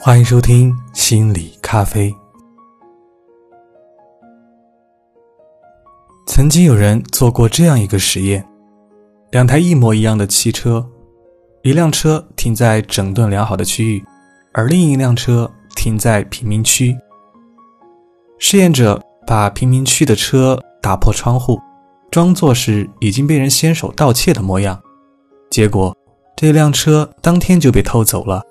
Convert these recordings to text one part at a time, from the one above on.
欢迎收听心理咖啡。曾经有人做过这样一个实验：两台一模一样的汽车，一辆车停在整顿良好的区域，而另一辆车停在贫民区。试验者把贫民区的车打破窗户，装作是已经被人先手盗窃的模样，结果这辆车当天就被偷走了。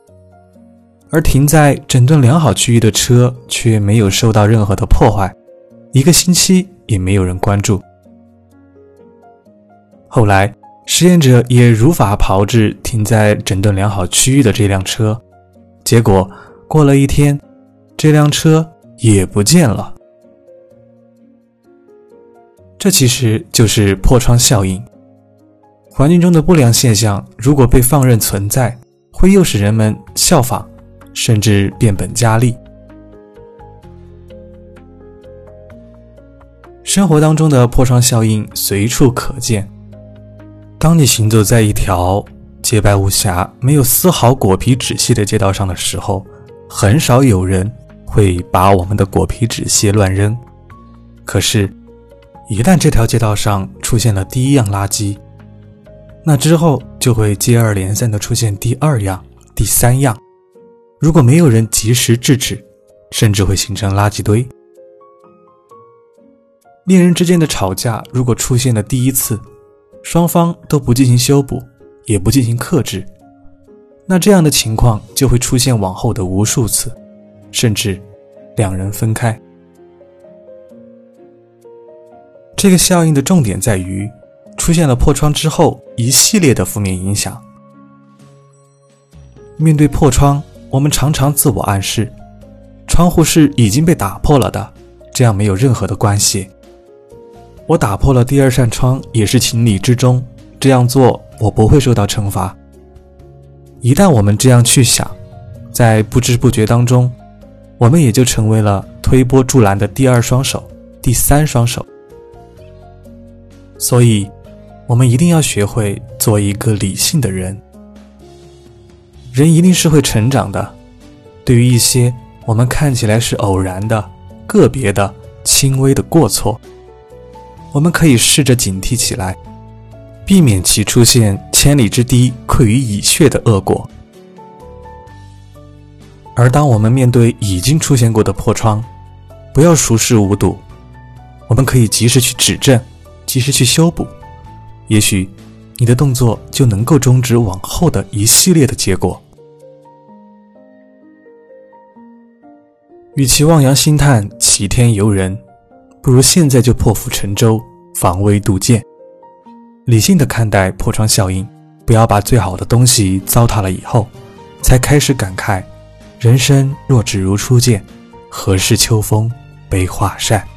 而停在整顿良好区域的车却没有受到任何的破坏，一个星期也没有人关注。后来，实验者也如法炮制停在整顿良好区域的这辆车，结果过了一天，这辆车也不见了。这其实就是破窗效应。环境中的不良现象如果被放任存在，会诱使人们效仿。甚至变本加厉。生活当中的破窗效应随处可见。当你行走在一条洁白无瑕、没有丝毫果皮纸屑的街道上的时候，很少有人会把我们的果皮纸屑乱扔。可是，一旦这条街道上出现了第一样垃圾，那之后就会接二连三的出现第二样、第三样。如果没有人及时制止，甚至会形成垃圾堆。恋人之间的吵架，如果出现了第一次，双方都不进行修补，也不进行克制，那这样的情况就会出现往后的无数次，甚至两人分开。这个效应的重点在于，出现了破窗之后一系列的负面影响。面对破窗。我们常常自我暗示，窗户是已经被打破了的，这样没有任何的关系。我打破了第二扇窗也是情理之中，这样做我不会受到惩罚。一旦我们这样去想，在不知不觉当中，我们也就成为了推波助澜的第二双手、第三双手。所以，我们一定要学会做一个理性的人。人一定是会成长的。对于一些我们看起来是偶然的、个别的、轻微的过错，我们可以试着警惕起来，避免其出现千里之堤溃于蚁穴的恶果。而当我们面对已经出现过的破窗，不要熟视无睹，我们可以及时去指正，及时去修补，也许。你的动作就能够终止往后的一系列的结果。与其望洋兴叹、齐天游人，不如现在就破釜沉舟、防微杜渐，理性的看待破窗效应。不要把最好的东西糟蹋了以后，才开始感慨：人生若只如初见，何事秋风悲画扇。